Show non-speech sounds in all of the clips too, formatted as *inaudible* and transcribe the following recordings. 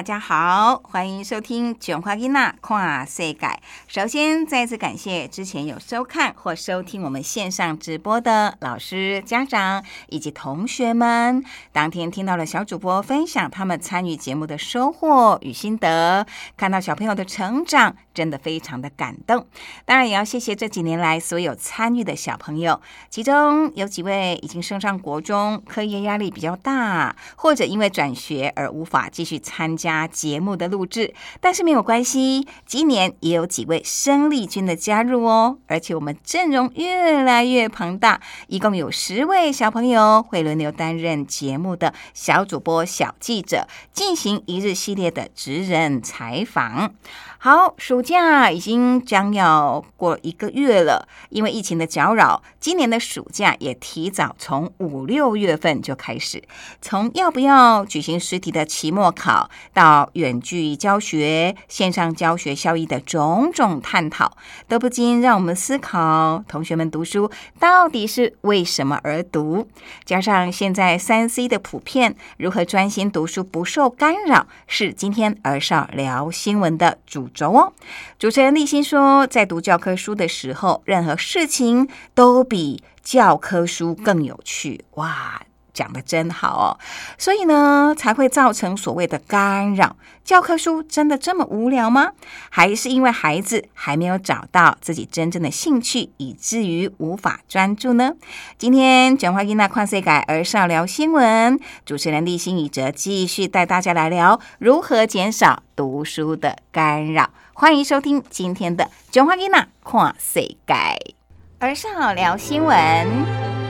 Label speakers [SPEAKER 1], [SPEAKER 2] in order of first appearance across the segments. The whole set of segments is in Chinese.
[SPEAKER 1] 大家好，欢迎收听《卷花囡娜跨世改》。首先，再次感谢之前有收看或收听我们线上直播的老师、家长以及同学们。当天听到了小主播分享他们参与节目的收获与心得，看到小朋友的成长，真的非常的感动。当然，也要谢谢这几年来所有参与的小朋友，其中有几位已经升上国中，课业压力比较大，或者因为转学而无法继续参。加节目的录制，但是没有关系。今年也有几位生力军的加入哦，而且我们阵容越来越庞大，一共有十位小朋友会轮流担任节目的小主播、小记者，进行一日系列的职人采访。好，暑假已经将要过一个月了，因为疫情的搅扰，今年的暑假也提早从五六月份就开始。从要不要举行实体的期末考，到远距教学、线上教学效益的种种探讨，都不禁让我们思考：同学们读书到底是为什么而读？加上现在三 C 的普遍，如何专心读书不受干扰，是今天儿少聊新闻的主。轴哦，主持人立新说，在读教科书的时候，任何事情都比教科书更有趣。哇，讲的真好哦！所以呢，才会造成所谓的干扰。教科书真的这么无聊吗？还是因为孩子还没有找到自己真正的兴趣，以至于无法专注呢？今天卷花音娜跨岁改而少聊新闻，主持人立新宇哲继续带大家来聊如何减少读书的干扰。欢迎收听今天的《九华安娜看世界》，晚上好，聊新闻。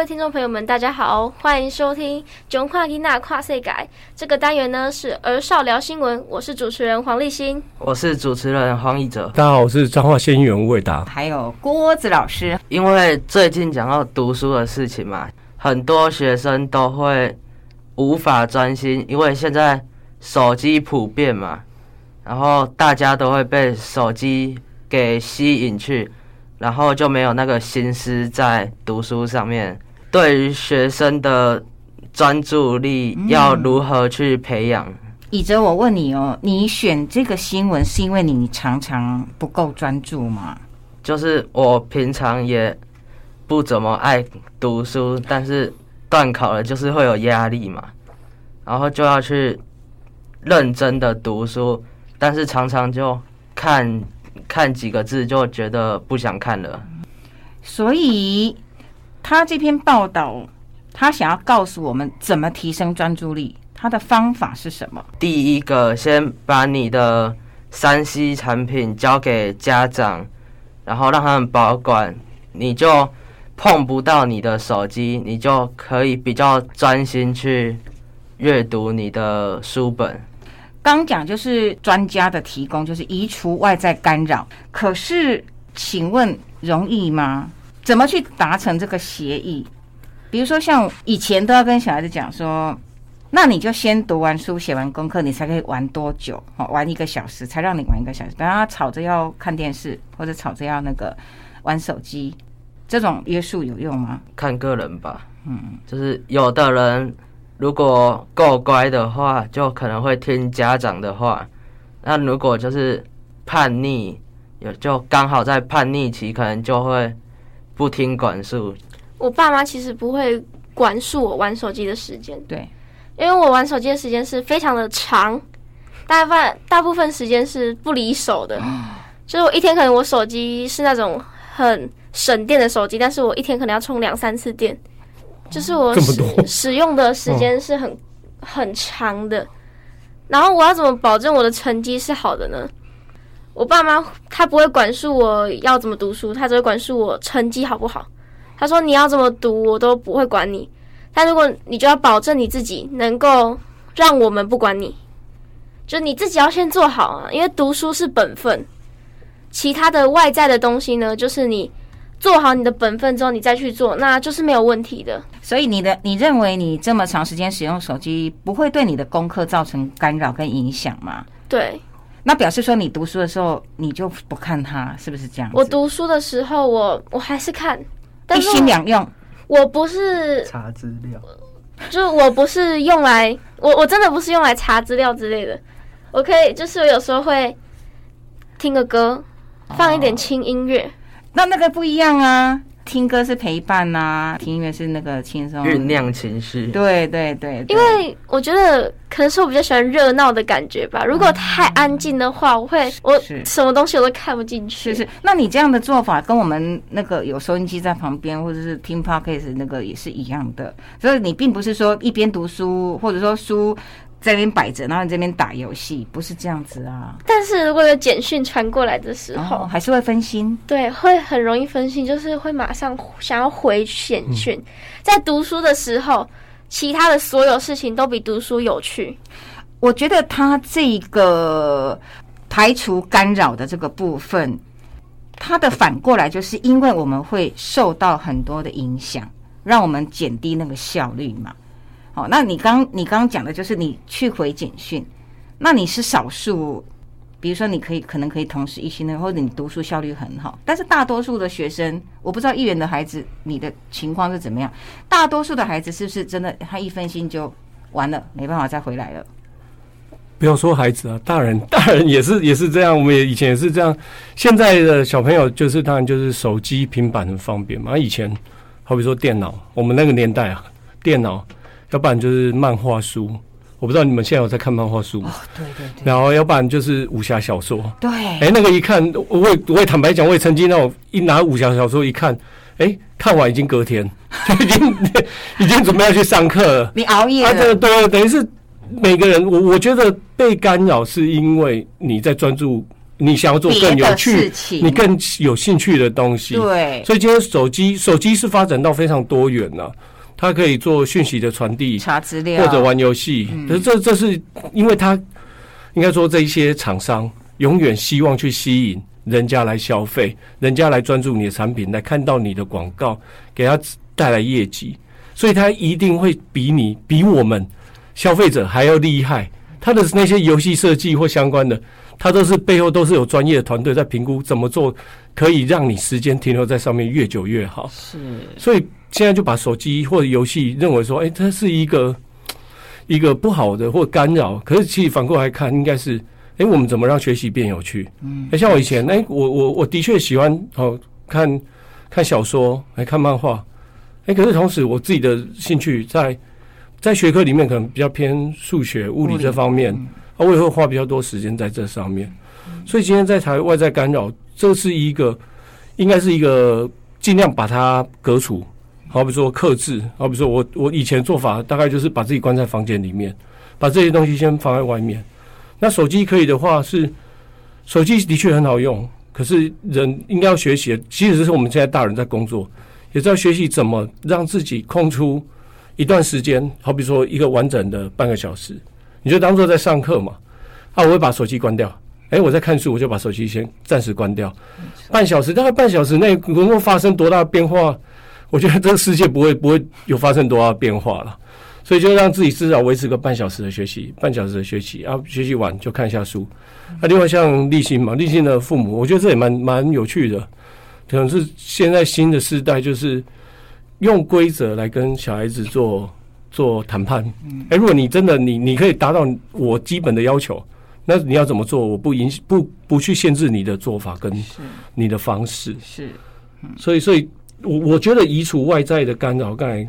[SPEAKER 2] 位听众朋友们，大家好，欢迎收听《囧跨吉娜跨世改》这个单元呢是儿少聊新闻，我是主持人黄立新。
[SPEAKER 3] 我是主持人黄义哲。
[SPEAKER 4] 大家好，我是彰化县议员魏达。
[SPEAKER 5] 还有郭子老师，
[SPEAKER 3] 因为最近讲到读书的事情嘛，很多学生都会无法专心，因为现在手机普遍嘛，然后大家都会被手机给吸引去，然后就没有那个心思在读书上面。对于学生的专注力要如何去培养？
[SPEAKER 5] 以哲，我问你哦，你选这个新闻是因为你常常不够专注吗？
[SPEAKER 3] 就是我平常也不怎么爱读书，但是断考了就是会有压力嘛，然后就要去认真的读书，但是常常就看看几个字就觉得不想看了。
[SPEAKER 5] 所以他这篇报道，他想要告诉我们怎么提升专注力，他的方法是什么？
[SPEAKER 3] 第一个，先把你的三 C 产品交给家长，然后让他们保管，你就碰不到你的手机，你就可以比较专心去阅读你的书本。
[SPEAKER 5] 刚讲就是专家的提供，就是移除外在干扰。可是，请问容易吗？怎么去达成这个协议？比如说，像以前都要跟小孩子讲说，那你就先读完书、写完功课，你才可以玩多久？哦，玩一个小时才让你玩一个小时。等他吵着要看电视，或者吵着要那个玩手机，这种约束有用吗？
[SPEAKER 3] 看个人吧，嗯，就是有的人如果够乖的话，就可能会听家长的话；那如果就是叛逆，有就刚好在叛逆期，可能就会不听管束。
[SPEAKER 2] 我爸妈其实不会管束我玩手机的时间，
[SPEAKER 5] 对，
[SPEAKER 2] 因为我玩手机的时间是非常的长，大部分大部分时间是不离手的，就是我一天可能我手机是那种很省电的手机，但是我一天可能要充两三次电，就是我使使用的时间是很很长的。然后我要怎么保证我的成绩是好的呢？我爸妈他不会管束我要怎么读书，他只会管束我成绩好不好。他说你要怎么读，我都不会管你。但如果你就要保证你自己能够让我们不管你，就你自己要先做好啊，因为读书是本分，其他的外在的东西呢，就是你做好你的本分之后，你再去做，那就是没有问题的。
[SPEAKER 5] 所以你的你认为你这么长时间使用手机不会对你的功课造成干扰跟影响吗？
[SPEAKER 2] 对
[SPEAKER 5] 那表示说你读书的时候你就不看它，是不是这样？
[SPEAKER 2] 我读书的时候我，我还是看，但
[SPEAKER 5] 一心两用，
[SPEAKER 2] 我不是，
[SPEAKER 3] 查资料，
[SPEAKER 2] 就是我不是用来，我我真的不是用来查资料之类的。我可以，就是我有时候会听个歌，放一点轻音乐。
[SPEAKER 5] 那那个不一样啊。听歌是陪伴呐、听音乐是那个轻松
[SPEAKER 3] 酝。酿情绪。
[SPEAKER 5] 对对对，对
[SPEAKER 2] 因为我觉得可能是我比较喜欢热闹的感觉吧。如果太安静的话，我会我什么东西我都看不进去。
[SPEAKER 5] 是是，那你这样的做法跟我们那个有收音机在旁边，或者是听 podcast 那个也是一样的。所以你并不是说一边读书，或者说书在那边摆着，然后你这边打游戏，不是这样子啊。
[SPEAKER 2] 但是如果有简讯传过来的时候，
[SPEAKER 5] 后还是会分心。
[SPEAKER 2] 对，会很容易分心，就是会马上 *laughs* 想要回简讯。
[SPEAKER 5] 嗯
[SPEAKER 2] 在读书的时候，其他的所有事情都比读书有趣。
[SPEAKER 5] 我觉得他这个排除干扰的这个部分，它的反过来就是因为我们会受到很多的影响，让我们减低那个效率嘛。那你刚你刚刚讲的就是你去回简讯，那你是少数，比如说你可以可能可以同时一心的，或者你读书效率很好，但是大多数的学生，我不知道议员的孩子你的情况是怎么样，大多数的孩子是不是真的他一分心就完了，没办法再回来了？
[SPEAKER 4] 不要说孩子啊，大人大人也是也是这样，我们也以前也是这样。现在的小朋友就是当然就是手机、平板很方便嘛。以前好比说电脑，我们那个年代啊，电脑，要不然就是漫画书。我不知道你们现在有在看漫画书吗？
[SPEAKER 5] 对对对
[SPEAKER 4] 然后要不然就是武侠小说。
[SPEAKER 5] 对，
[SPEAKER 4] 哎、那个一看，我也我也坦白讲，我也曾经那种一拿武侠小说一看，哎、看完已经隔天，*laughs* 就已经 *laughs* 已经准备要去上课了。
[SPEAKER 5] 你熬夜
[SPEAKER 4] 啊，
[SPEAKER 5] 了，
[SPEAKER 4] 对对，等于是每个人，我我觉得被干扰是因为你在专注你想要做更有趣你更有兴趣的东西。
[SPEAKER 5] 对
[SPEAKER 4] 所以今天手机手机是发展到非常多元了、它可以做讯息的传递，
[SPEAKER 5] 查资料
[SPEAKER 4] 或者玩游戏。
[SPEAKER 5] 嗯
[SPEAKER 4] 可是这这是因为他应该说这一些厂商永远希望去吸引人家来消费，人家来专注你的产品，来看到你的广告，给他带来业绩，所以他一定会比你比我们消费者还要厉害。他的那些游戏设计或相关的，他都是背后都是有专业的团队在评估怎么做，可以让你时间停留在上面越久越好。
[SPEAKER 5] 是
[SPEAKER 4] 所以现在就把手机或者游戏认为说，哎、它是一个一个不好的或干扰。可是其实反过来看，应该是，哎、我们怎么让学习变有趣？嗯，像我以前，哎、我我我的确喜欢哦看看小说，来看漫画，哎、可是同时我自己的兴趣在在学科里面可能比较偏数学、物理这方面，啊，我也会花比较多时间在这上面。所以今天在台外在干扰，这是一个应该是一个尽量把它革除。好比说克制，好比说我我以前做法大概就是把自己关在房间里面，把这些东西先放在外面。那手机可以的话是，手机的确很好用，可是人应该要学习的，其实是我们现在大人在工作，也是要学习怎么让自己空出一段时间，好比说一个完整的半个小时，你就当做在上课嘛。啊，我会把手机关掉。哎、我在看书，我就把手机先暂时关掉，半小时，大概半小时内能够发生多大的变化？我觉得这个世界不会不会有发生多大的变化了，所以就让自己至少维持个半小时的学习，半小时的学习，啊，学习完就看一下书。那、另外像立新嘛，立新的父母，我觉得这也蛮蛮有趣的，可能是现在新的时代就是用规则来跟小孩子做做谈判。哎、如果你真的你你可以达到我基本的要求，那你要怎么做？我不影不不去限制你的做法跟你的方式。
[SPEAKER 5] 是
[SPEAKER 4] 所以，所以我我觉得移除外在的干扰，刚才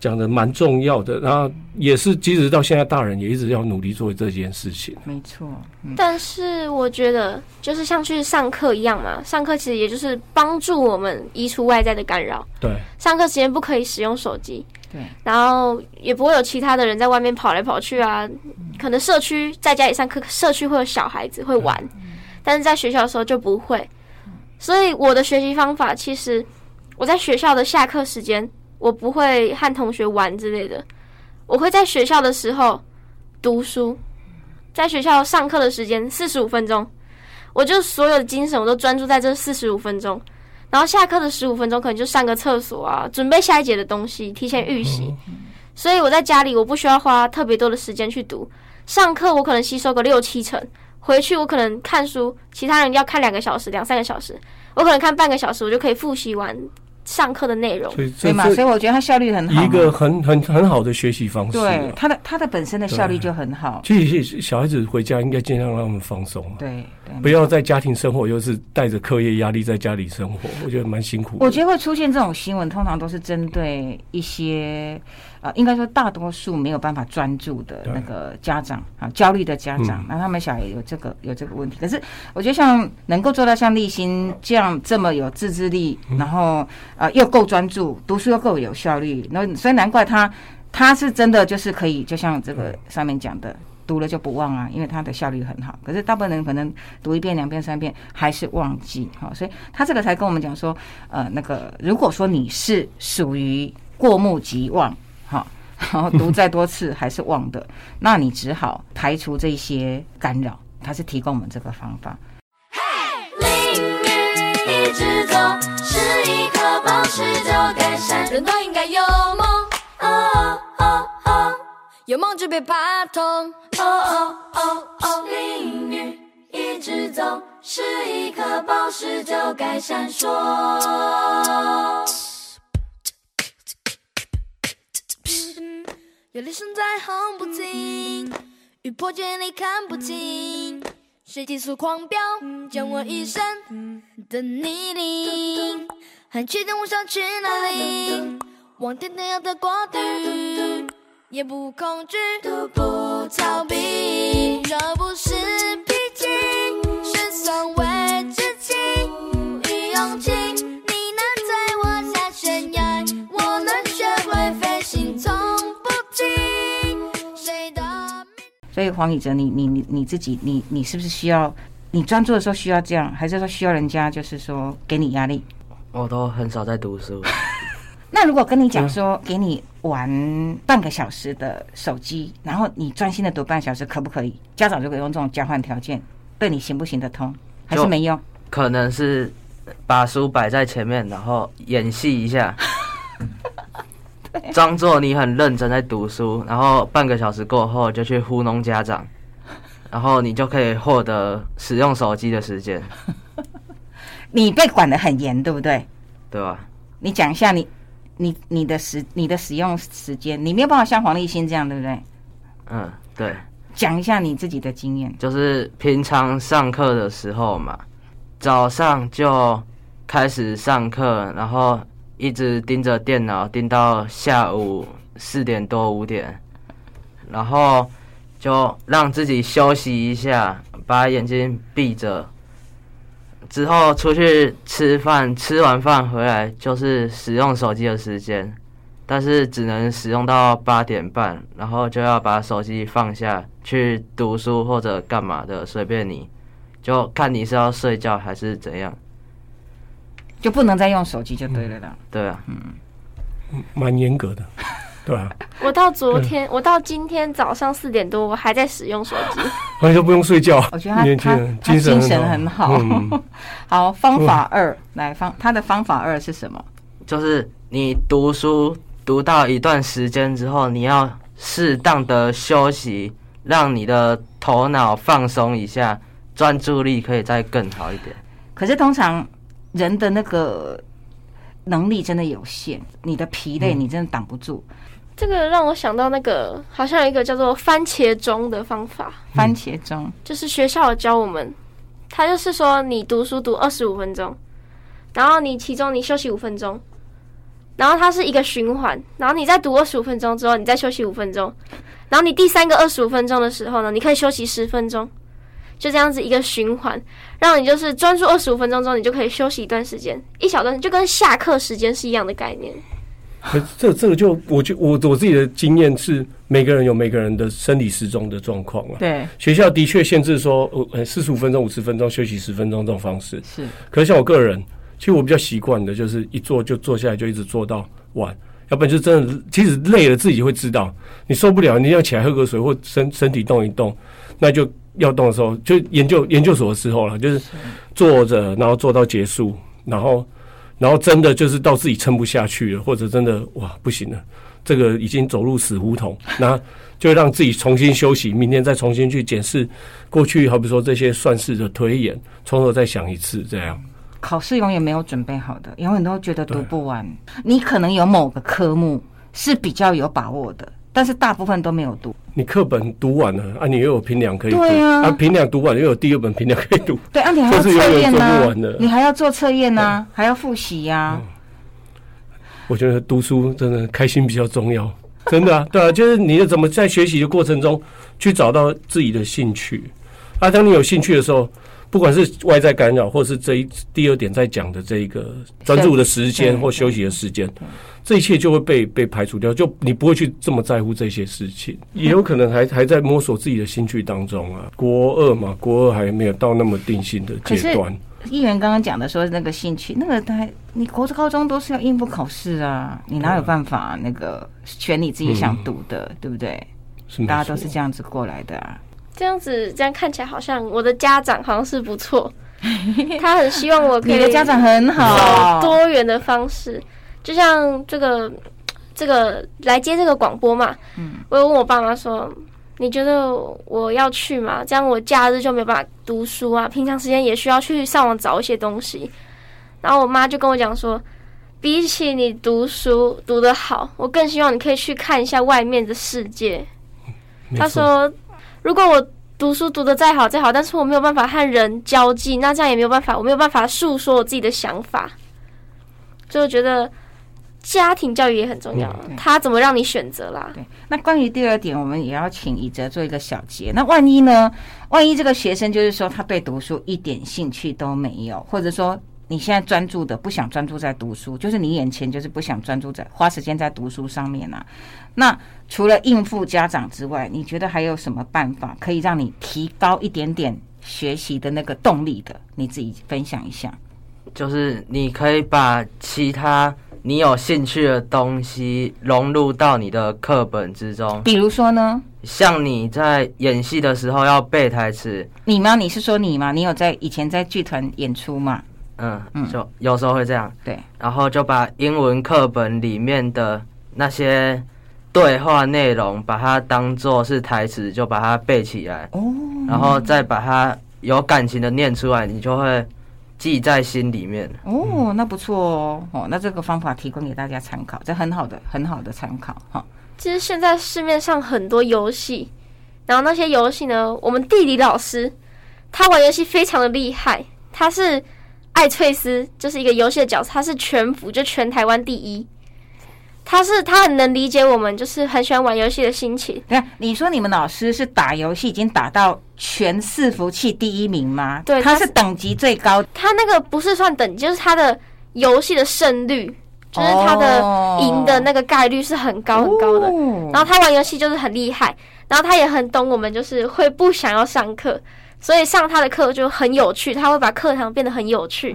[SPEAKER 4] 讲的蛮重要的。然后也是，即使到现在，大人也一直要努力做这件事情。
[SPEAKER 5] 没错，嗯
[SPEAKER 2] 但是我觉得，就是像去上课一样嘛，上课其实也就是帮助我们移除外在的干扰。
[SPEAKER 4] 对，
[SPEAKER 2] 上课时间不可以使用手机，
[SPEAKER 5] 对，
[SPEAKER 2] 然后也不会有其他的人在外面跑来跑去啊。可能社区在家里上课，社区会有小孩子会玩，但是在学校的时候就不会。所以我的学习方法，其实我在学校的下课时间，我不会和同学玩之类的，我会在学校的时候读书，在学校上课的时间四十五分钟，我就所有的精神我都专注在这四十五分钟。然后下课的十五分钟可能就上个厕所啊，准备下一节的东西，提前预习。所以我在家里我不需要花特别多的时间去读，上课我可能吸收个六七成，回去我可能看书，其他人要看两个小时、两三个小时，我可能看半个小时，我就可以复习完上课的内容。
[SPEAKER 4] 所以
[SPEAKER 5] 对嘛？所以我觉得他效率很好。
[SPEAKER 4] 一个很很很好的学习方式。
[SPEAKER 5] 对他的他的本身的效率就很好。
[SPEAKER 4] 其实小孩子回家应该尽量让他们放松，
[SPEAKER 5] 对对，
[SPEAKER 4] 不要在家庭生活又是带着课业压力在家里生活，我觉得蛮辛苦。
[SPEAKER 5] 我觉得会出现这种新闻，通常都是针对一些呃，应该说大多数没有办法专注的那个家长啊，焦虑的家长，那他们小孩有这个有这个问题。可是我觉得像能够做到像立新这样这么有自制力，然后呃又够专注，读书又够有效率，那所以难怪他他是真的就是可以，就像这个上面讲的。读了就不忘啊，因为他的效率很好。可是大部分人可能读一遍、两遍、三遍还是忘记，哈，所以他这个才跟我们讲说，呃，那个如果说你是属于过目即忘，哈，然后读再多次还是忘的，*laughs* 那你只好排除这些干扰。它是提供我们这个方法。
[SPEAKER 6] 淋雨一直走，是一颗宝石就改善。人都应该有梦，哦哦哦哦，有梦就别怕痛，哦哦哦哦。淋雨一直走，是一颗宝石就该闪烁。有雷声在轰不停，雨破见你看不清，谁急速狂飙，溅我一身的泥泞，很确定我想去哪里？往天堂要的国度，也不恐惧，都不逃避，这不所
[SPEAKER 5] 以黄宇哲，你你你你自己，你你是不是需要你专注的时候需要这样，还是说需要人家就是说给你压力？
[SPEAKER 3] 我都很少在读书。*laughs*
[SPEAKER 5] 那如果跟你讲说，给你玩半个小时的手机，然后你专心的读半小时，可不可以？家长如果用这种交换条件，对你行不行得通？还是没用？
[SPEAKER 3] 可能是把书摆在前面，然后演戏一下，*laughs* *laughs* 装作你很认真在读书，然后半个小时过后就去糊弄家长，然后你就可以获得使用手机的时间，*laughs*
[SPEAKER 5] 你被管得很严，对不对？
[SPEAKER 3] 对吧？
[SPEAKER 5] 你讲一下你你你的时你的使用时间，你没有办法像黄立新这样，对不对？
[SPEAKER 3] 嗯，对，
[SPEAKER 5] 讲一下你自己的经验。
[SPEAKER 3] 就是平常上课的时候嘛，早上就开始上课，然后一直盯着电脑盯到下午四点多五点，然后就让自己休息一下，把眼睛闭着。之后出去吃饭，吃完饭回来就是使用手机的时间，但是只能使用到八点半，然后就要把手机放下去读书或者干嘛的，随便你，就看你是要睡觉还是怎样。
[SPEAKER 5] 就不能再用手机就对了啦。
[SPEAKER 3] 对啊，嗯
[SPEAKER 4] 蛮严格的，*laughs* 对啊，
[SPEAKER 2] 我到昨天，我到今天早上四点多，我还在使用手机。*laughs*
[SPEAKER 4] 完全不用睡觉。
[SPEAKER 5] 我觉得他
[SPEAKER 4] 年轻
[SPEAKER 5] 他精神
[SPEAKER 4] 神
[SPEAKER 5] 很好。
[SPEAKER 4] 嗯 *laughs*
[SPEAKER 5] 好，方法二来方他的方法二是什么？
[SPEAKER 3] 就是你读书读到一段时间之后，你要适当的休息，让你的头脑放松一下，专注力可以再更好一点。
[SPEAKER 5] 可是通常人的那个能力真的有限，你的疲累你真的挡不住。
[SPEAKER 2] 这个让我想到那个好像有一个叫做番茄钟的方法，
[SPEAKER 5] 番茄钟，
[SPEAKER 2] 就是学校有教我们，他就是说你读书读二十五分钟，然后你其中你休息五分钟，然后它是一个循环，然后你再读二十五分钟之后，你再休息五分钟，然后你第三个二十五分钟的时候呢，你可以休息十分钟，就这样子一个循环，让你就是专注二十五分钟之后，你就可以休息一段时间，一小段，就跟下课时间是一样的概念。
[SPEAKER 4] 可这这个就我就我我自己的经验是，每个人有每个人的生理时钟的状况啊。
[SPEAKER 5] 对，
[SPEAKER 4] 学校的确限制说，呃，四十五分钟、五十分钟休息十分钟这种方式。
[SPEAKER 5] 是
[SPEAKER 4] 可是像我个人，其实我比较习惯的就是一坐就坐下来，就一直坐到晚。要不然就真的，其实累了自己会知道，你受不了，你要起来喝个水或身身体动一动，那就要动的时候，就研究研究所的时候了，就是坐着，然后做到结束，然后然后真的就是到自己撑不下去了，或者真的哇不行了，这个已经走入死胡同，那就让自己重新休息，明天再重新去检视过去，好比说这些算式的推演，从头再想一次，这样。
[SPEAKER 5] 考试永远没有准备好的，永远都觉得读不完。你可能有某个科目是比较有把握的，但是大部分都没有读。
[SPEAKER 4] 你课本读完了啊，你又有平两可以读。
[SPEAKER 5] 对啊。
[SPEAKER 4] 平两读完了又有第二本平两可以读，
[SPEAKER 5] 对 *laughs* 啊，你还要测验呢、你还要做测验呢、还要复习呀、
[SPEAKER 4] 我觉得读书真的开心比较重要，真的啊，*laughs* 对啊，就是你要怎么在学习的过程中去找到自己的兴趣。啊。当你有兴趣的时候，不管是外在干扰，或是这一第二点在讲的这一个专注的时间或休息的时间，这一切就会被被排除掉，就你不会去这么在乎这些事情，也有可能还还在摸索自己的兴趣当中啊。国二嘛，国二还没有到那么定性的阶段。
[SPEAKER 5] 议员刚刚讲的说那个兴趣，那个他你国高中都是要应付考试啊，你哪有办法那个选你自己想读的，对不对？大家都是这样子过来的啊。
[SPEAKER 2] 这样子，这样看起来好像我的家长好像是不错，*laughs* 他很希望我可以
[SPEAKER 5] 你的家长很好，
[SPEAKER 2] 多元的方式，就像这个这个来接这个广播嘛，
[SPEAKER 5] 嗯
[SPEAKER 2] 我有问我爸妈说，你觉得我要去吗？这样我假日就没有办法读书啊，平常时间也需要去上网找一些东西。然后我妈就跟我讲说，比起你读书读得好，我更希望你可以去看一下外面的世界。
[SPEAKER 4] 没错
[SPEAKER 2] 他说，如果我读书读的再好再好，但是我没有办法和人交际，那这样也没有办法，我没有办法诉说我自己的想法。所以我觉得家庭教育也很重要，
[SPEAKER 5] 嗯
[SPEAKER 2] 他怎么让你选择啦？
[SPEAKER 5] 对，那关于第二点，我们也要请以哲做一个小结。那万一呢？万一这个学生就是说他对读书一点兴趣都没有，或者说你现在专注的不想专注在读书，就是你眼前就是不想专注在花时间在读书上面啊。那除了应付家长之外，你觉得还有什么办法可以让你提高一点点学习的那个动力的？你自己分享一下。
[SPEAKER 3] 就是你可以把其他你有兴趣的东西融入到你的课本之中，
[SPEAKER 5] 比如说呢，
[SPEAKER 3] 像你在演戏的时候要背台词，
[SPEAKER 5] 你吗？你是说你吗？你有在以前在剧团演出吗？
[SPEAKER 3] 嗯
[SPEAKER 5] 嗯，
[SPEAKER 3] 就有时候会这样，
[SPEAKER 5] 对，
[SPEAKER 3] 然后就把英文课本里面的那些对话内容，把它当做是台词，就把它背起来，
[SPEAKER 5] 哦，
[SPEAKER 3] 然后再把它有感情的念出来，你就会记在心里面。
[SPEAKER 5] 哦，那不错哦，哦，那这个方法提供给大家参考，这很好的，很好的参考哈。
[SPEAKER 2] 其实现在市面上很多游戏，然后那些游戏呢，我们地理老师他玩游戏非常的厉害，他是艾翠斯，就是一个游戏的角色，他是全服，就全台湾第一。他是他很能理解我们，就是很喜欢玩游戏的心情。
[SPEAKER 5] 对啊，你说你们老师是打游戏已经打到全伺服器第一名吗？
[SPEAKER 2] 对他是
[SPEAKER 5] 他是等级最高，
[SPEAKER 2] 他那个不是算等级，就是他的游戏的胜率，就是他的赢的那个概率是很高很高的。
[SPEAKER 5] 哦
[SPEAKER 2] 然后他玩游戏就是很厉害，然后他也很懂我们，就是会不想要上课，所以上他的课就很有趣，他会把课堂变得很有趣。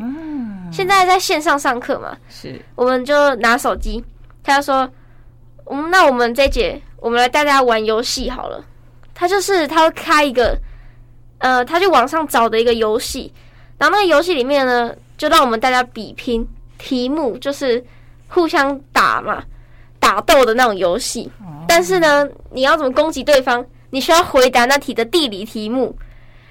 [SPEAKER 2] 现在在线上上课嘛，
[SPEAKER 5] 是
[SPEAKER 2] 我们就拿手机，他就说，嗯，那我们这节我们来带大家玩游戏好了。他就是他会开一个，呃，他就网上找的一个游戏，然后那个游戏里面呢，就让我们大家比拼题目，就是互相打嘛，打斗的那种游戏。但是呢，你要怎么攻击对方？你需要回答那题的地理题目，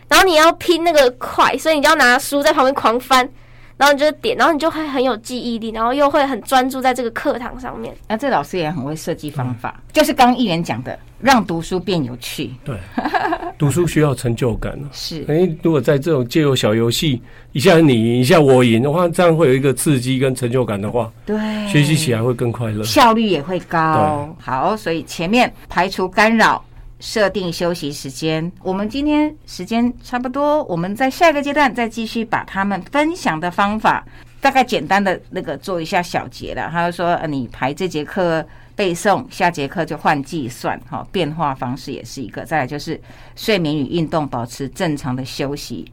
[SPEAKER 2] 然后你要拼那个快，所以你就要拿书在旁边狂翻，然后你就点，然后你就会很有记忆力，然后又会很专注在这个课堂上面。
[SPEAKER 5] 那这老师也很会设计方法，就是刚刚议员讲的，让读书变有趣。
[SPEAKER 4] 对，*laughs* 读书需要成就感啊。
[SPEAKER 5] 是
[SPEAKER 4] 哎，如果在这种借由小游戏，一下你赢，一下我赢的话，这样会有一个刺激跟成就感的话，
[SPEAKER 5] 对，
[SPEAKER 4] 学习起来会更快乐。
[SPEAKER 5] 效率也会高。好，所以前面排除干扰。设定休息时间，我们今天时间差不多，我们在下一个阶段再继续把他们分享的方法，大概简单的那个做一下小结了。他就说，你排这节课背诵，下节课就换计算，哈，变化方式也是一个。再来就是睡眠与运动，保持正常的休息。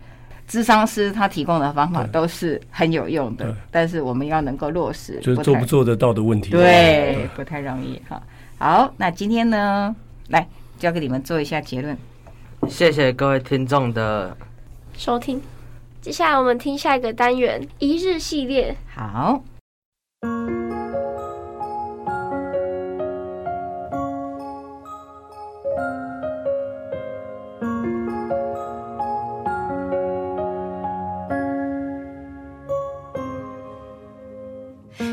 [SPEAKER 5] 智商师他提供的方法都是很有用的，但是我们要能够落实，
[SPEAKER 4] 就是做不做得到的问题。
[SPEAKER 5] 对，不太容易哈。好，那今天呢，来交给你们做一下结论。
[SPEAKER 3] 谢谢各位听众的
[SPEAKER 2] 收听。接下来我们听下一个单元一日系列。
[SPEAKER 5] 好，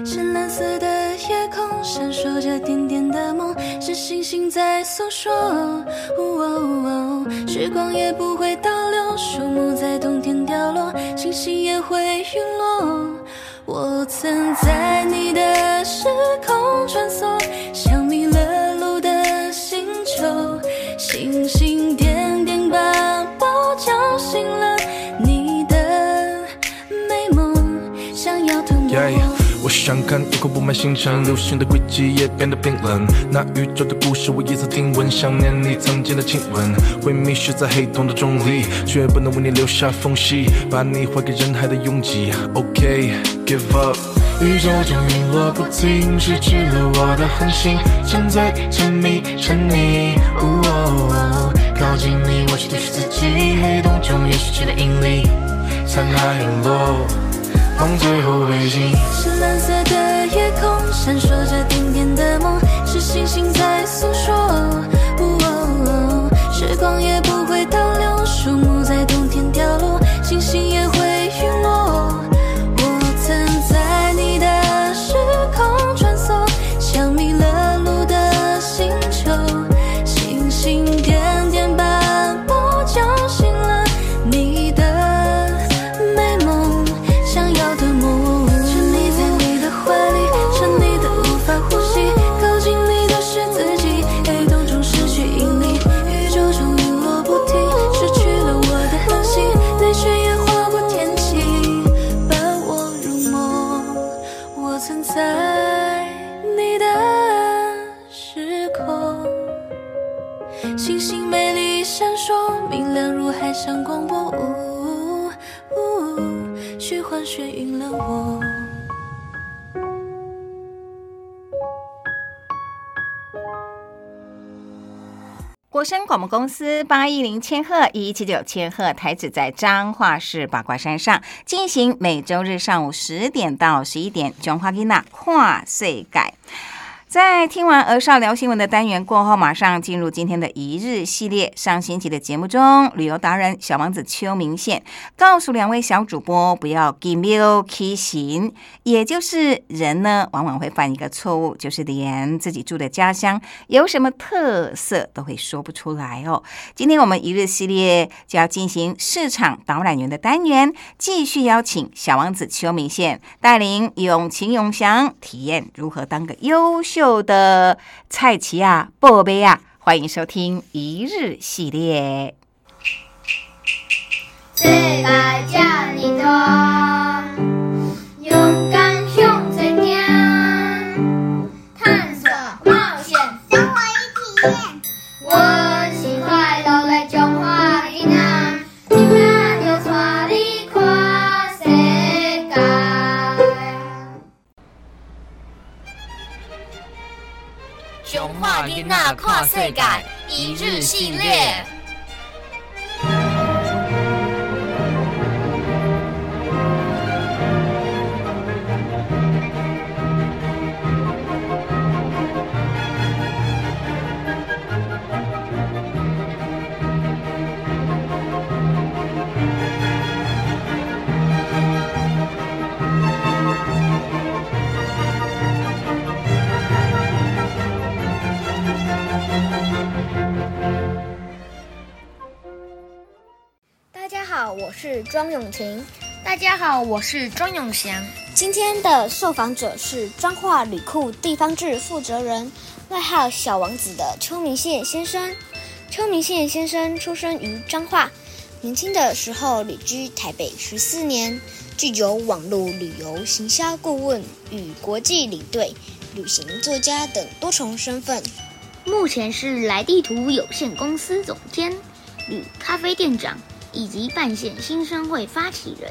[SPEAKER 7] 深蓝色的夜空闪烁着点点的梦，是星星在诉说。哦时光也不会倒流，树木在冬天凋落，星星也会陨落。我曾在你的时空穿梭，想
[SPEAKER 8] 看夜空布满星辰，流星的轨迹也变得冰冷。那宇宙的故事我也曾听闻，想念你曾经的亲吻。会迷失在黑洞的重力，却不能为你留下缝隙，把你还给人海的拥挤。OK，give、up。宇宙中陨落不停，失去了我的恒星，沉醉沉迷沉溺。哦哦靠近你，我去丢失自己，黑洞中也失去了引力，残骸陨落。梦最后背景。
[SPEAKER 7] 是蓝色的夜空，闪烁着点点的梦，是星星在诉说。哦时光也不会倒流，树木在冬天凋落，星星也会
[SPEAKER 1] 国声广播公司八一零千赫一七九千赫台址在彰化市八卦山上，进行每周日上午十点到十一点，中华囡娜跨岁改。在听完儿少聊新闻的单元过后，马上进入今天的一日系列。上星期的节目中，旅游达人小王子邱明宪告诉两位小主播不要 give m e k 行，也就是人呢往往会犯一个错误，就是连自己住的家乡有什么特色都会说不出来哦。今天我们一日系列就要进行市场导览员的单元，继续邀请小王子邱明宪带领永晴永祥体验如何当个优秀。的蔡奇啊，宝贝啊，欢迎收听一日系列。
[SPEAKER 9] 这么大，勇敢向前行，探索冒险，生活一体验。温中华囡仔跨世界
[SPEAKER 10] 一日系列。
[SPEAKER 11] 好，我是庄永晴。
[SPEAKER 12] 大家好，我是庄永祥。
[SPEAKER 11] 今天的受访者是彰化旅库地方志负责人，外号小王子的邱明宪先生。邱明宪先生出生于彰化，年轻的时候旅居台北十四年，具有网络旅游行销顾问与国际领队、旅行作家等多重身份。
[SPEAKER 12] 目前是来地图有限公司总监、旅咖啡店长以及半线新生会发起人。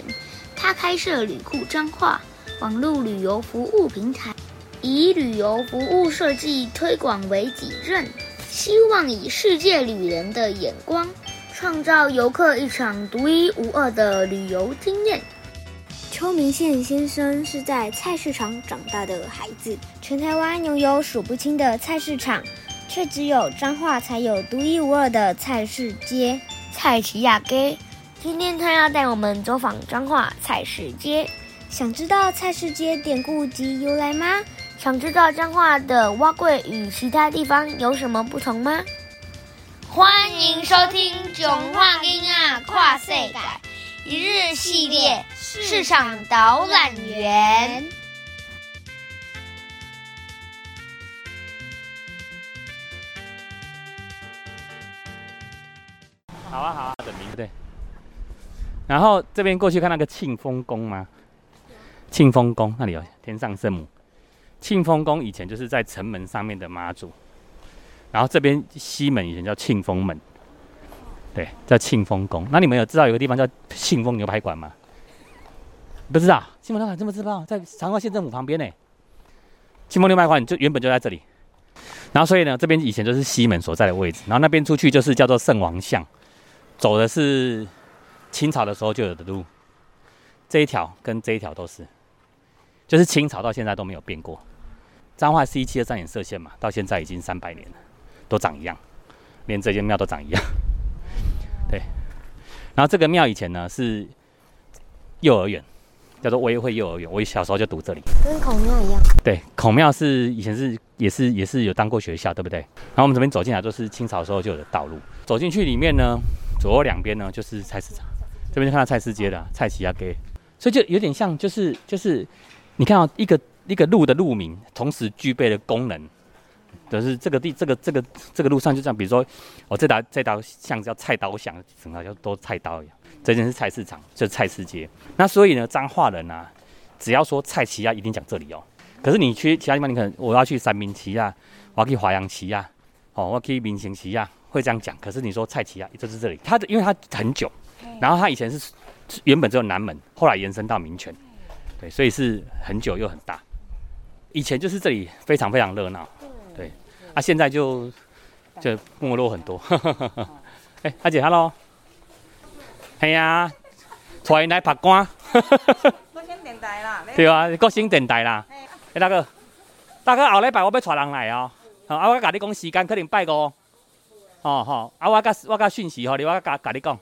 [SPEAKER 12] 他开设旅库彰化网络旅游服务平台，以旅游服务设计推广为己任，希望以世界旅人的眼光，创造游客一场独一无二的旅游经验。
[SPEAKER 11] 邱明宪先生是在菜市场长大的孩子，全台湾拥有数不清的菜市场，却只有彰化才有独一无二的菜市街——菜奇亚哥。今天他要带我们走访彰化菜市街，想知道菜市街典故及由来吗？想知道彰化的蛙柜与其他地方有什么不同吗？
[SPEAKER 12] 欢迎收听《囧话囡仔跨世改》一日系列市场导览员。
[SPEAKER 13] 好啊好啊，等名对。然后这边过去看那个庆丰宫吗？庆丰宫那里有天上圣母。庆丰宫以前就是在城门上面的妈祖，然后这边西门以前叫庆丰门，对，叫庆丰宫。那你们有知道有个地方叫庆丰牛排馆吗？不知道，庆丰牛排馆怎么知道？在长化县政府旁边呢。庆丰牛排馆就原本就在这里，然后所以呢，这边以前就是西门所在的位置，然后那边出去就是叫做圣王巷，走的是清朝的时候就有的路，这一条跟这一条都是，就是清朝到现在都没有变过。彰化是一七二三年设县嘛，到现在已经三百年了，都长一样，连这间庙都长一样。对，然后这个庙以前呢是幼儿园，叫做威惠幼儿园，我小时候就读这里。
[SPEAKER 11] 跟孔庙一样。
[SPEAKER 13] 对，孔庙是以前是也是也是有当过学校，对不对？然后我们这边走进来都是清朝时候就有的道路，走进去里面呢，左右两边呢就是菜市场，这边就看到菜市街的菜奇亚街，所以就有点像就是就是你看到、一个。一个路的路名，同时具备的功能，就是这个地这个这个这个路上就这样，比如说，哦，这条这道巷子叫菜刀巷，整条叫都菜刀一样。这边是菜市场，就是菜市街。那所以呢，彰化人啊，只要说菜奇亚，一定讲这里哦。可是你去其他地方，你可能我要去三明旗啊，我要去华阳旗啊，哦，我要去明星旗啊，会这样讲。可是你说蔡奇亚，就是这里。它的因为他很久，然后他以前是原本只有南门，后来延伸到民权，对，所以是很久又很大。以前就是这里非常非常热闹，对，啊，现在就就没落很多。*laughs* 哎，阿姐，hello，系啊，带来拍光。*laughs*
[SPEAKER 5] 国新电台啦，*laughs*
[SPEAKER 13] 对啊，国新电台啦。哎，大哥，大哥，后礼拜我要带人来哦，啊，我甲你讲时间，可能拜五。哦好，啊，我甲我甲讯息吼，你我甲甲你讲，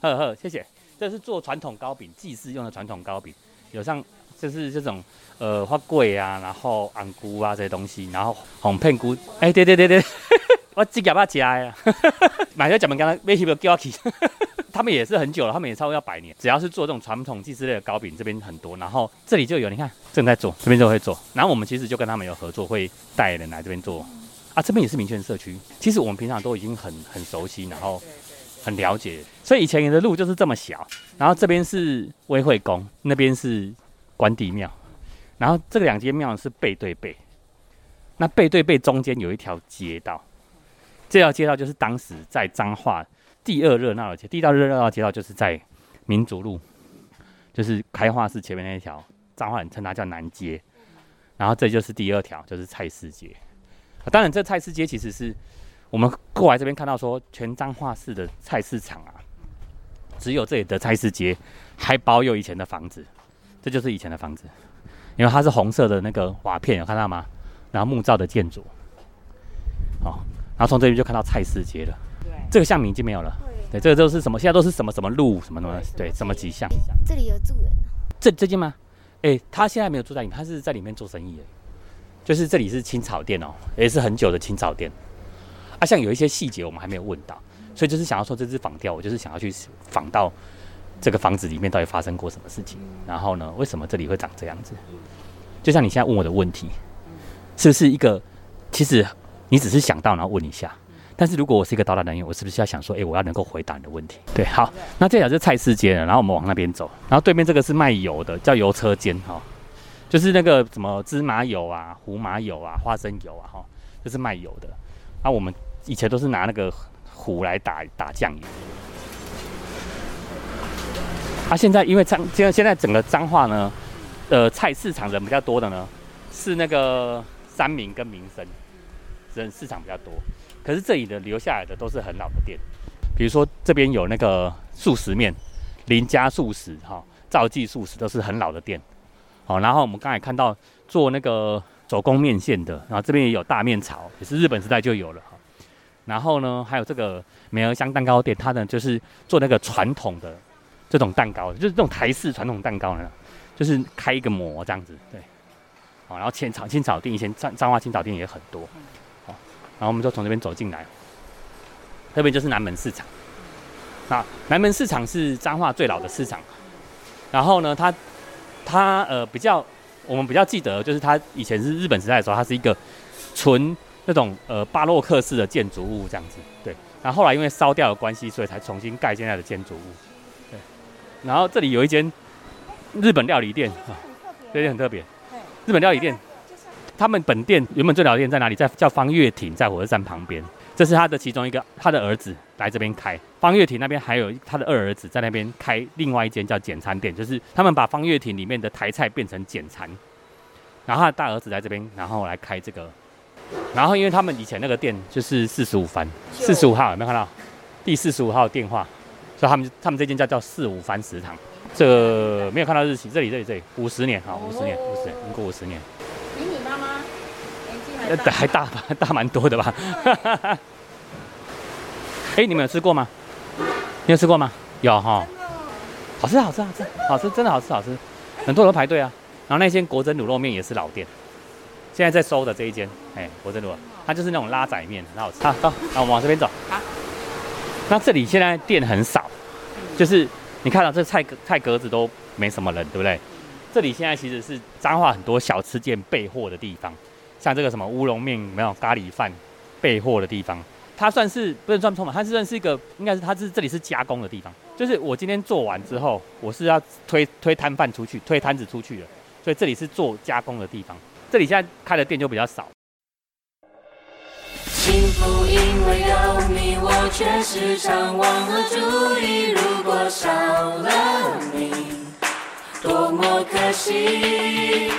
[SPEAKER 13] 呵呵，谢谢。这是做传统糕饼，祭祀用的传统糕饼，有像就是这种呃花桂啊，然后安菇啊这些东西，然后红片菇，哎，对对对对，*laughs* 我自己要吃呀，*laughs* 买个讲门刚刚为什么叫我去？*laughs* 他们也是很久了，他们也差不多要百年，只要是做这种传统祭祀类的糕饼，这边很多，然后这里就有，你看正在做，这边就会做，然后我们其实就跟他们有合作，会带人来这边做。啊，这边也是民权社区。其实我们平常都已经很很熟悉，然后很了解。所以以前的路就是这么小。然后这边是威惠宫，那边是关帝庙。然后这两间庙是背对背。那背对背中间有一条街道，这条街道就是当时在彰化第二热闹的街。第二热闹的街道就是在民族路，就是开化市前面那一条，彰化人称它叫南街。然后这就是第二条，就是菜市街。当然，这菜市街其实是我们过来这边看到说，全彰化市的菜市场啊，只有这里的菜市街还保有以前的房子，这就是以前的房子，因为它是红色的那个瓦片，有看到吗？然后木造的建筑，好，然后从这边就看到菜市街了。对，这个巷名已经没有了。对，这个都是什么？现在都是什么什么路什么什么？对，什么几巷？
[SPEAKER 11] 这里有住人？
[SPEAKER 13] 这这间吗？哎，他现在没有住在里面，他是在里面做生意的。就是这里是青草店哦，也是很久的青草店。啊，像有一些细节我们还没有问到，所以就是想要说这只仿雕，我就是想要去仿到这个房子里面到底发生过什么事情，然后呢，为什么这里会长这样子？就像你现在问我的问题，是不是一个？其实你只是想到然后问一下，但是如果我是一个导览人员，我是不是要想说，哎，我要能够回答你的问题？对，好，那这条是菜市街，然后我们往那边走，然后对面这个是卖油的，叫油车间哈。就是那个什么芝麻油啊、胡麻油啊、花生油啊，哈，就是卖油的。那我们以前都是拿那个壶来打打酱油。啊，现在因为彰现在现在整个彰化呢，呃，菜市场人比较多的呢，是那个三明跟民生人市场比较多。可是这里的留下来的都是很老的店，比如说这边有那个素食面，林家素食哈，赵记素食都是很老的店。哦，然后我们刚才看到做那个手工面线的，然后这边也有大面槽，也是日本时代就有了哈。然后呢，还有这个美和香蛋糕店，它呢就是做那个传统的这种蛋糕，就是这种台式传统蛋糕呢，就是开一个模这样子，对。好，然后青草青草店以前彰彰化青草店也很多，好，然后我们就从这边走进来，这边就是南门市场。那南门市场是彰化最老的市场，然后呢，它。它呃比较，我们比较记得，就是它以前是日本时代的时候，它是一个纯那种呃巴洛克式的建筑物这样子，对。然后后来因为烧掉的关系，所以才重新盖现在的建筑物，对。然后这里有一间日本料理店啊，这间很特别，日本料理店，他们本店原本最早店在哪里？在叫方月亭，在火车站旁边。这是他的其中一个，他的儿子来这边开。方月亭那边还有他的二儿子在那边开另外一间叫简餐店，就是他们把方月亭里面的台菜变成简餐，然后他的大儿子在这边，然后来开这个，然后因为他们以前那个店就是四十五番，四十五号有没有看到？第四十五号电话，所以他们他们这间叫叫四五番食堂，这个没有看到日期，这里这里这里。五十年好，五十年五十年，民国五十年。妈妈。还大吧，大蛮多的吧。*laughs* 哎，你们有吃过吗？你有吃过吗？有哈，好吃好吃好吃好吃，真的好吃好吃，很多人排队啊。然后那间国珍卤肉面也是老店，现在在收的这一间，哎，国珍卤，它就是那种拉仔面，很好吃。好，走，那我们往这边走。好。那这里现在店很少，就是你看到这菜菜格子都没什么人，对不对？这里现在其实是彰化很多小吃店备货的地方。像这个什么乌龙面没有咖喱饭备货的地方，它算是不能算错嘛？它是算是一个，应该是它是这里是加工的地方，就是我今天做完之后，我是要推推摊贩出去，推摊子出去的，所以这里是做加工的地方。这里现在开的店就比较少。
[SPEAKER 7] 幸福因为有你，我却时常忘了注意。如果少了你，多么可惜。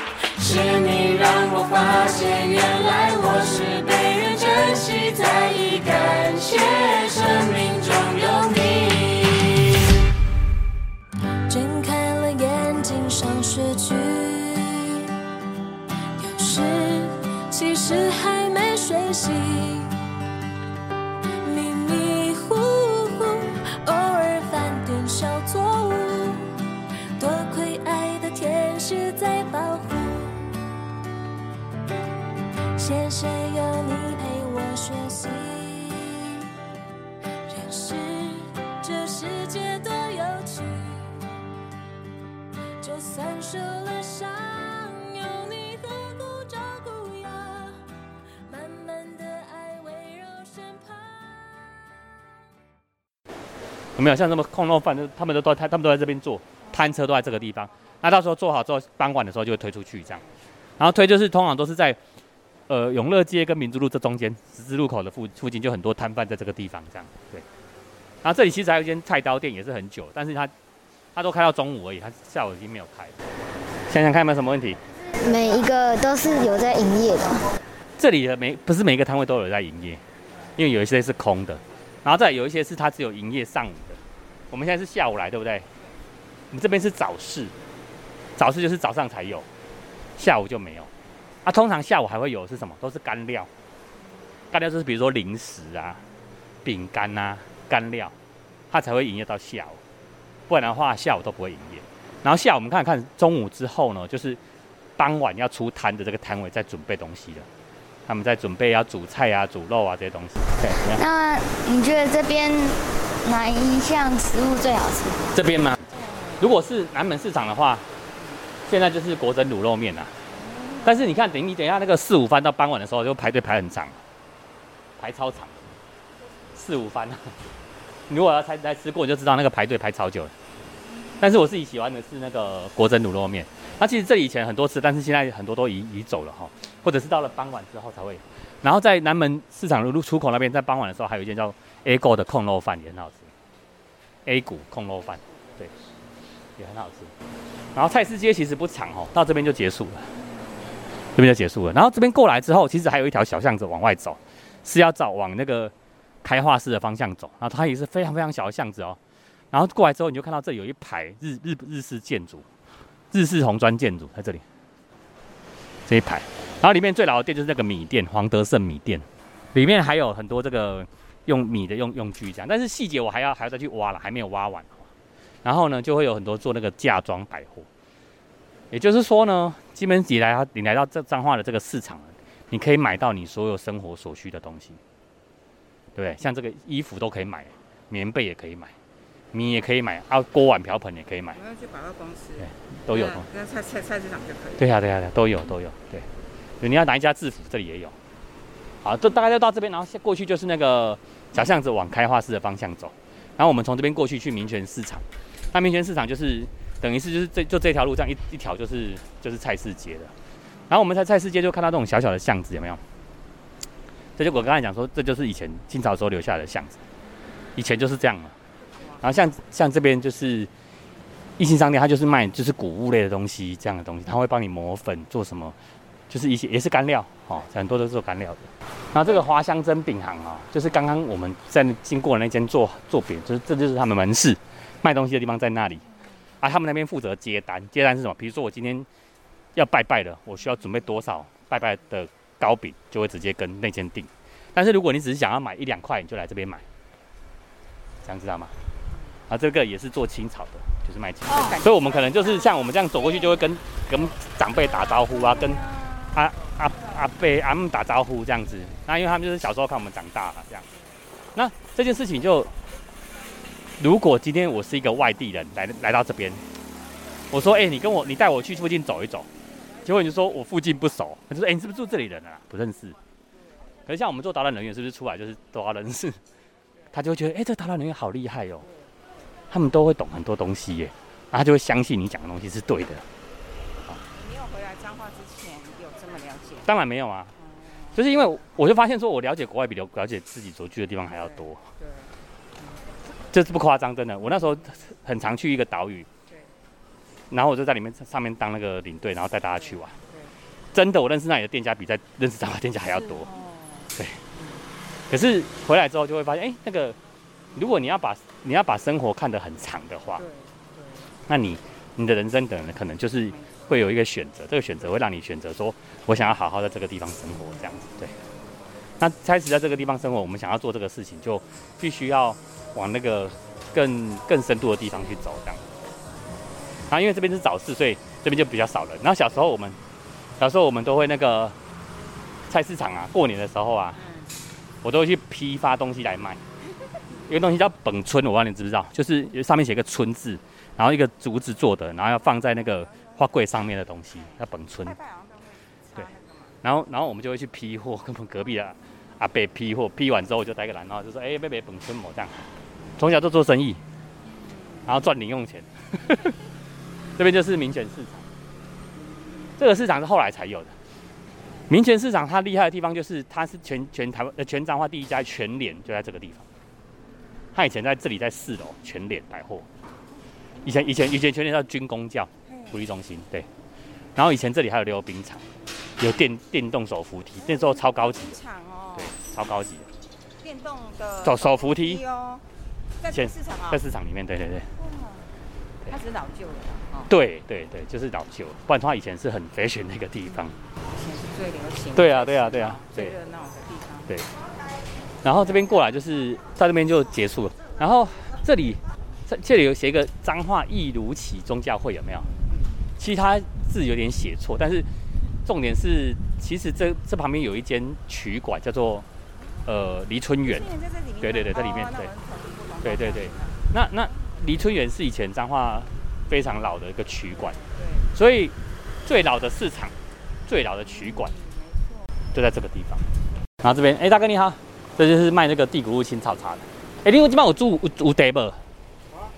[SPEAKER 7] 是你让我发现，原来我是被人珍惜，在意感谢生命中有你。睁开了眼睛，想睡去，有时其实还没睡醒，谢谢有你陪我学习，认识这世界多有趣。就算受了伤，有你呵护照顾呀，慢慢的爱围绕身旁。
[SPEAKER 13] 有没有像什么空肉饭，他们都都他他们都在这边做，摊车都在这个地方。那到时候做好之后，傍晚的时候就会推出去这样。然后推就是通常都是在呃永乐街跟民族路这中间十字路口的附附近，就很多摊贩在这个地方这样。对。然后这里其实还有一间菜刀店，也是很久，但是它它都开到中午而已，它下午已经没有开。想想看有没有什么问题？
[SPEAKER 11] 每一个都是有在营业的。
[SPEAKER 13] 这里的每不是每一个摊位都有在营业，因为有一些是空的，然后再有一些是它只有营业上午的。我们现在是下午来，对不对？我们这边是早市，早市就是早上才有，下午就没有。啊，通常下午还会有是什么？都是干料，干料就是比如说零食啊、饼干啊、干料，它才会营业到下午，不然的话下午都不会营业。然后下午我们看看中午之后呢，就是傍晚要出摊的这个摊位在准备东西了，他们在准备要煮菜啊、煮肉啊这些东西。对？
[SPEAKER 14] 那你觉得这边哪一项食物最好吃？
[SPEAKER 13] 这边吗？如果是南门市场的话，现在就是国珍卤肉面啊。但是你看，等你等一下那个四五番到傍晚的时候，就排队排很长，排超长。四五番啊，*laughs* 你如果要才来吃过，你就知道那个排队排超久了。但是我自己喜欢的是那个国珍卤肉面。那其实这里以前很多次，但是现在很多都移移走了哈，或者是到了傍晚之后才会。然后在南门市场路出口那边，在傍晚的时候还有一间叫 A 狗的控肉饭也很好吃，A 股控肉饭，对，也很好吃。然后菜市街其实不长哦，到这边就结束了，这边就结束了。然后这边过来之后，其实还有一条小巷子往外走，是要走往那个开化市的方向走。然后它也是非常非常小的巷子哦。然后过来之后，你就看到这有一排日日日式建筑，日式红砖建筑在这里，这一排。然后里面最老的店就是那个米店，黄德胜米店，里面还有很多这个用米的用用具这样，但是细节我还要还要再去挖了，还没有挖完。然后呢，就会有很多做那个嫁妆百货，也就是说呢，基本你来你来到这彰化的这个市场，你可以买到你所有生活所需的东西，对不对？像这个衣服都可以买，棉被也可以买，米也可以买，啊，锅碗瓢盆也可以买，
[SPEAKER 5] 我要去百货公司，
[SPEAKER 13] 对，都有。
[SPEAKER 5] 那菜菜菜市场就可以。
[SPEAKER 13] 对呀、对呀、对呀、都有都有，对。你要哪一家制服，这里也有。好，这大概就到这边，然后过去就是那个小巷子往开化市的方向走，然后我们从这边过去去民权市场。那民权市场就是等于是就是这就这条路这样一一条就是就是菜市街的。然后我们在菜市街就看到这种小小的巷子，有没有？这就我刚才讲说，这就是以前清朝时候留下来的巷子，以前就是这样嘛。然后像像这边就是一心商店，它就是卖就是谷物类的东西，这样的东西，它会帮你磨粉做什么，就是一些也是干料哦，很多都是做干料的。然后这个花香蒸饼行啊、就是刚刚我们在经过的那间做做饼，就是这就是他们门市卖东西的地方在那里。啊，他们那边负责接单，接单是什么？比如说我今天要拜拜的，我需要准备多少拜拜的糕饼，就会直接跟那间订。但是如果你只是想要买一两块，你就来这边买，这样知道吗？啊，这个也是做青草的，就是卖青草。所以我们可能就是像我们这样走过去，就会跟跟长辈打招呼啊，跟阿阿阿伯阿姆打招呼这样子。那因为他们就是小时候看我们长大了这样。那这件事情就，如果今天我是一个外地人来来到这边，我说，哎、你跟我你带我去附近走一走，结果你就说我附近不熟，他就说，哎、你是不是住这里人啊？不认识。可是像我们做导览人员，是不是出来就是都要认识？他就会觉得，哎、这个导览人员好厉害哦，他们都会懂很多东西耶，然后他就会相信你讲的东西是对的。
[SPEAKER 5] 你没有回来彰化之前有这么了解？
[SPEAKER 13] 当然没有啊，就是因为我就发现说，我了解国外比了了解自己所去的地方还要多。
[SPEAKER 5] 对，
[SPEAKER 13] 这是不夸张，真的。我那时候很常去一个岛屿，然后我就在里面上面当那个领队，然后带大家去玩。真的，我认识那里的店家比在认识彰化店家还要多。对。可是回来之后就会发现，哎、那个如果你要把你要把生活看得很长的话，那你你的人生可能可能就是会有一个选择，这个选择会让你选择说，我想要好好在这个地方生活这样子。对。那开始在这个地方生活，我们想要做这个事情，就必须要往那个更更深度的地方去走，这样。然后因为这边是早市，所以这边就比较少人。然后小时候我们小时候我们都会那个菜市场啊，过年的时候啊，我都会去批发东西来卖。一个东西叫本村，我不知道你知不知道，就是上面写个村字，然后一个竹子做的，然后要放在那个花柜上面的东西，叫本村。对，然后然后我们就会去批货，跟我们隔壁的阿伯批货，批完之后我就带个篮，然后就说，哎、贝贝本村某这样，从小就做生意，然后赚零用钱。*laughs* 这边就是民权市场，这个市场是后来才有的。民权市场它厉害的地方就是它是全全台湾呃全彰化第一家全联就在这个地方。它以前在这里在四楼全联百货，以前以前以前全联叫军工教福利中心对，然后以前这里还有溜冰场，有电电动手扶梯，那时候超高级的，
[SPEAKER 5] 场哦，
[SPEAKER 13] 对，超高级的。
[SPEAKER 5] 电动的
[SPEAKER 13] 手手扶梯
[SPEAKER 5] 哦，在市场啊，
[SPEAKER 13] 在市场里面，对对对。
[SPEAKER 5] 它只是老旧的啦哦，
[SPEAKER 13] 对对对，就是老旧，不然的话以前是很 fashion 的一个地方。
[SPEAKER 5] 以前是最流行，
[SPEAKER 13] 对啊对啊对啊对
[SPEAKER 5] 最热闹的地方，
[SPEAKER 13] 对。然后这边过来就是在这边就结束了。然后这里这这里有写一个脏话易如起宗教会有没有？其实它字有点写错，但是重点是其实这这旁边有一间曲馆叫做呃黎春园。对对对，在里面对对对对。那那黎春园是以前彰化非常老的一个曲馆，所以最老的市场、最老的曲馆就在这个地方。然后这边，哎、大哥你好，这就是卖那个地骨露青草茶的。哎、你有这边有住有有茶无？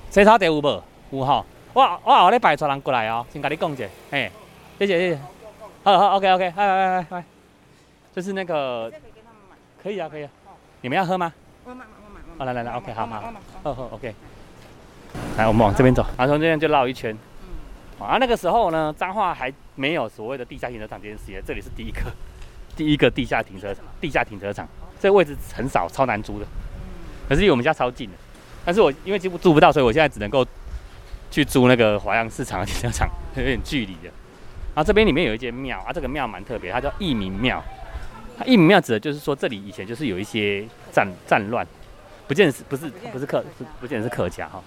[SPEAKER 13] 青草茶有无？有吼。我我后礼拜带人过来哦，先跟你讲一下。嘿，谢谢谢谢。好好，OK OK，拜拜拜拜。就是那个可以啊可以啊，你们要喝吗？
[SPEAKER 5] 我买，
[SPEAKER 13] 哦来来来，OK 好好
[SPEAKER 5] 我买，
[SPEAKER 13] 哦好 OK。来，我们往这边走，然后从这边就绕一圈。
[SPEAKER 5] 嗯，
[SPEAKER 13] 啊，那个时候呢，彰化还没有所谓的地下停车场这件事情，这里是第一个，第一个地下停车场，地下停车场，这个位置很少，超难租的。可是离我们家超近的，但是我因为几乎租不到，所以我现在只能够去租那个华阳市场的停车场，*laughs* 有点距离的。然后这边里面有一间庙啊，这个庙蛮特别，它叫义民庙。它义民庙指的就是说，这里以前就是有一些战战乱，不见是不是不是客不不见是客家哈。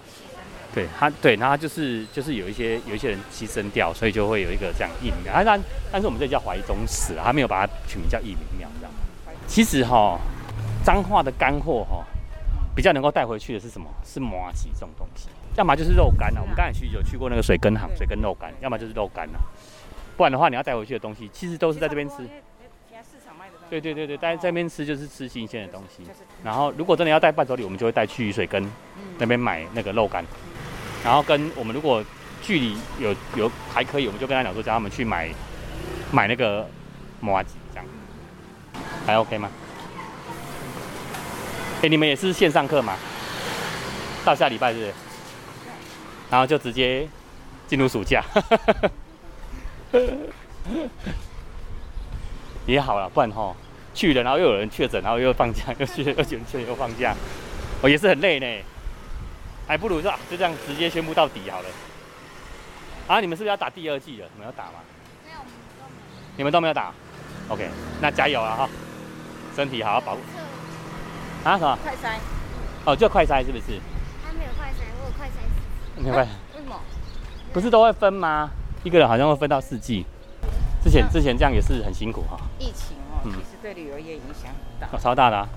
[SPEAKER 13] 对他，对，然后他就是就是有一些有一些人牺牲掉，所以就会有一个这样义名庙。啊，但但是我们这里叫怀宗祠啊，他没有把它取名叫义名庙这样。其实哈，彰化的干货哈，比较能够带回去的是什么？是麻吉这种东西，要么就是肉干啊。我们刚才去有去过那个水根行，水根肉干，要么就是肉干啊。不然的话，你要带回去的东西，其实都是在这边吃。对对对对，在这边吃就是吃新鲜的东西。然后如果真的要带伴手礼，我们就会带去雨水根那边买那个肉干。然后跟我们如果距离有有还可以，我们就跟他讲说，叫他们去买买那个麻吉这样，还 OK 吗？哎、你们也是线上课吗？到下礼拜是不是？然后就直接进入暑假。*laughs* 也好了，不然哈去了，然后又有人确诊，然后又放假，又去了，*laughs* 又有人确诊又放假，我、也是很累呢。还不如说、啊、就这样直接宣布到底好了。啊，你们是不是要打第二季了？你们要打吗？
[SPEAKER 14] 没有，
[SPEAKER 13] 你们都没有打？OK，那加油啊哈，身体好好保护。啊什么？
[SPEAKER 5] 快筛，
[SPEAKER 13] 哦，就快筛是不是？
[SPEAKER 14] 他没有快筛，我有快筛四
[SPEAKER 13] 没快，
[SPEAKER 5] 为什么？
[SPEAKER 13] 不是都会分吗？一个人好像会分到四季。之前之前这样也是很辛苦哈，
[SPEAKER 5] 疫情哦，
[SPEAKER 13] 嗯
[SPEAKER 5] 其实对旅游业影响很大。
[SPEAKER 13] 超大的啊。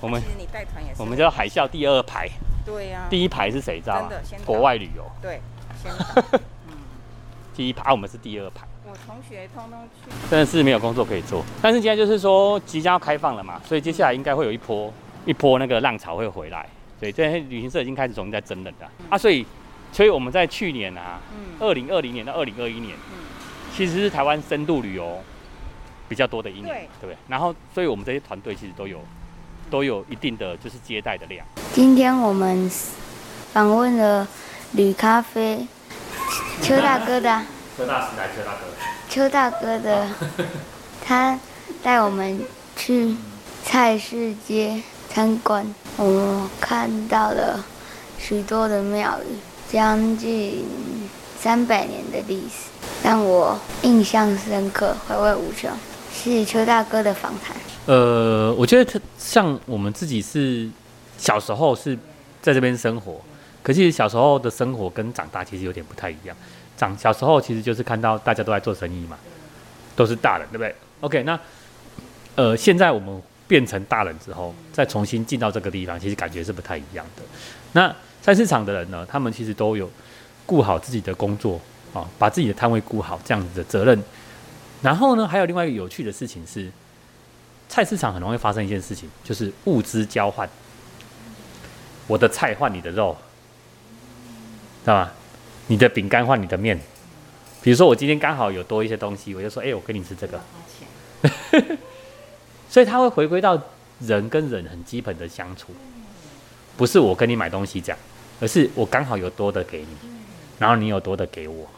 [SPEAKER 13] 我们
[SPEAKER 5] 其实你带团也是，
[SPEAKER 13] 我们叫海啸第二排，
[SPEAKER 5] 对呀，
[SPEAKER 13] 第一排是谁知道吗国外旅游，
[SPEAKER 5] 对，先 *laughs*
[SPEAKER 13] 第一排，啊我们是第二排。
[SPEAKER 5] 我同学通通去，
[SPEAKER 13] 真的是没有工作可以做。但是现在就是说即将要开放了嘛，所以接下来应该会有一波一波那个浪潮会回来。所以这些旅行社已经开始重新在真人了啊，所以所以我们在去年啊，
[SPEAKER 5] 嗯
[SPEAKER 13] 二零二零年到二零二一年，
[SPEAKER 5] 嗯
[SPEAKER 13] 其实是台湾深度旅游比较多的一年，
[SPEAKER 5] 对
[SPEAKER 13] 对不对？然后，所以我们这些团队其实都有都有一定的就是接待的量。
[SPEAKER 14] 今天我们访问了铝咖啡邱大哥的
[SPEAKER 13] 邱大时代，邱大哥，
[SPEAKER 14] 邱大哥的，他带我们去菜市街参观，我们看到了许多的庙宇，将近三百年的历史，让我印象深刻，回味无穷。谢谢邱大哥的访谈。
[SPEAKER 13] 呃，我觉得他像我们自己是小时候是在这边生活，可是小时候的生活跟长大其实有点不太一样。长小时候其实就是看到大家都在做生意嘛，都是大人，对不对？OK，那呃，现在我们变成大人之后，再重新进到这个地方，其实感觉是不太一样的。那菜市场的人呢，他们其实都有顾好自己的工作啊，把自己的摊位顾好这样子的责任。然后呢，还有另外一个有趣的事情是，菜市场很容易发生一件事情，就是物资交换。我的菜换你的肉，知道吗？你的饼干换你的面。比如说我今天刚好有多一些东西，我就说，哎、我跟你吃这个。*laughs* 所以他会回归到人跟人很基本的相处，不是我跟你买东西这样，而是我刚好有多的给你，然后你有多的给我。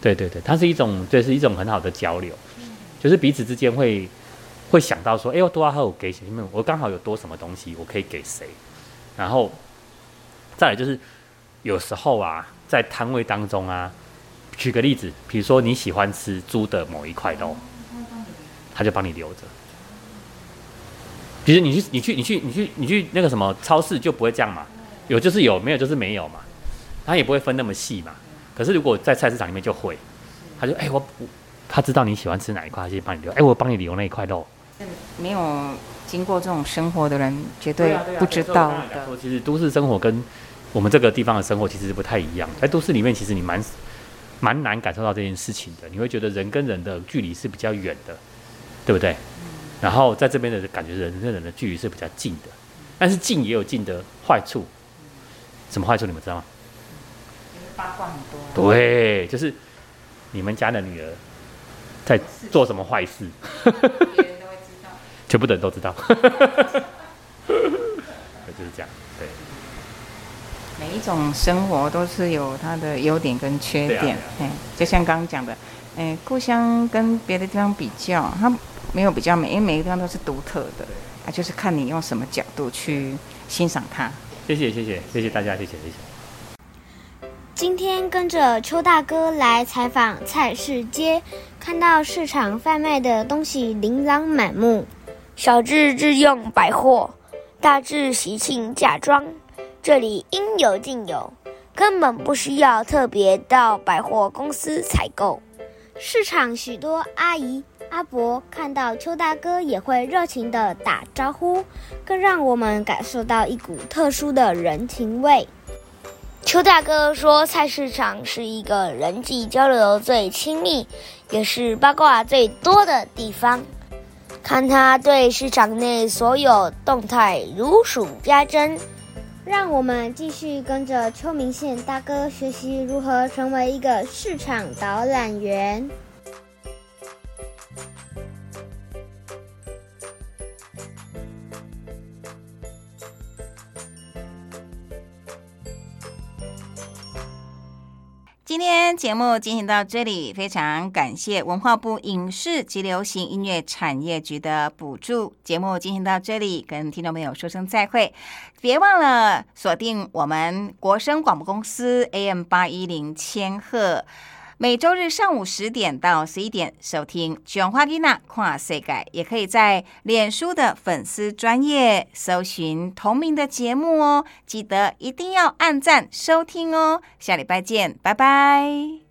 [SPEAKER 13] 对对对，它是一种，这是一种很好的交流，就是彼此之间会会想到说，哎、我多还有给谁，我刚好有多什么东西，我可以给谁，然后再来就是有时候啊，在摊位当中啊，举个例子，比如说你喜欢吃猪的某一块肉，他就帮你留着。其实你去你去你去你去你去那个什么超市就不会这样嘛，有就是有，没有就是没有嘛，他也不会分那么细嘛。可是如果在菜市场里面就会，他就哎、我我他知道你喜欢吃哪一块，他就帮你留，哎、我帮你留那一块肉。
[SPEAKER 5] 没有经过这种生活的人，绝对不知道
[SPEAKER 13] 其实都市生活跟我们这个地方的生活其实是不太一样。在都市里面，其实你蛮蛮难感受到这件事情的。你会觉得人跟人的距离是比较远的，对不对？然后在这边的感觉，人跟人的距离是比较近的，但是近也有近的坏处。什么坏处你们知道吗？
[SPEAKER 5] 八卦很多。
[SPEAKER 13] 对，就是你们家的女儿在做什么坏事，全部的人都知道。*laughs* 就是这样，对。
[SPEAKER 5] 每一种生活都是有它的优点跟缺点，哎、就像刚刚讲的，哎、故乡跟别的地方比较，它没有比较美，因为每个地方都是独特的，啊，就是看你用什么角度去欣赏它。
[SPEAKER 13] 谢谢谢谢谢谢大家，谢谢谢谢。
[SPEAKER 11] 今天跟着邱大哥来采访菜市街，看到市场贩卖的东西琳琅满目，
[SPEAKER 14] 小至日用百货，大至喜庆嫁妆，这里应有尽有，根本不需要特别到百货公司采购。
[SPEAKER 11] 市场许多阿姨、阿伯看到邱大哥也会热情地打招呼，更让我们感受到一股特殊的人情味。
[SPEAKER 14] 邱大哥说，菜市场是一个人际交流最亲密，也是八卦最多的地方。看他对市场内所有动态如数家珍，
[SPEAKER 11] 让我们继续跟着邱明宪大哥学习如何成为一个市场导览员。
[SPEAKER 5] 今天节目进行到这里，非常感谢文化部影视及流行音乐产业局的补助。节目进行到这里，跟听众朋友说声再会，别忘了锁定我们国声广播公司 AM 八一零千赫。每周日上午十点到十一点收听《卷花吉娜跨世界》，也可以在脸书的粉丝专业搜寻同名的节目哦。记得一定要按赞收听哦。下礼拜见，拜拜。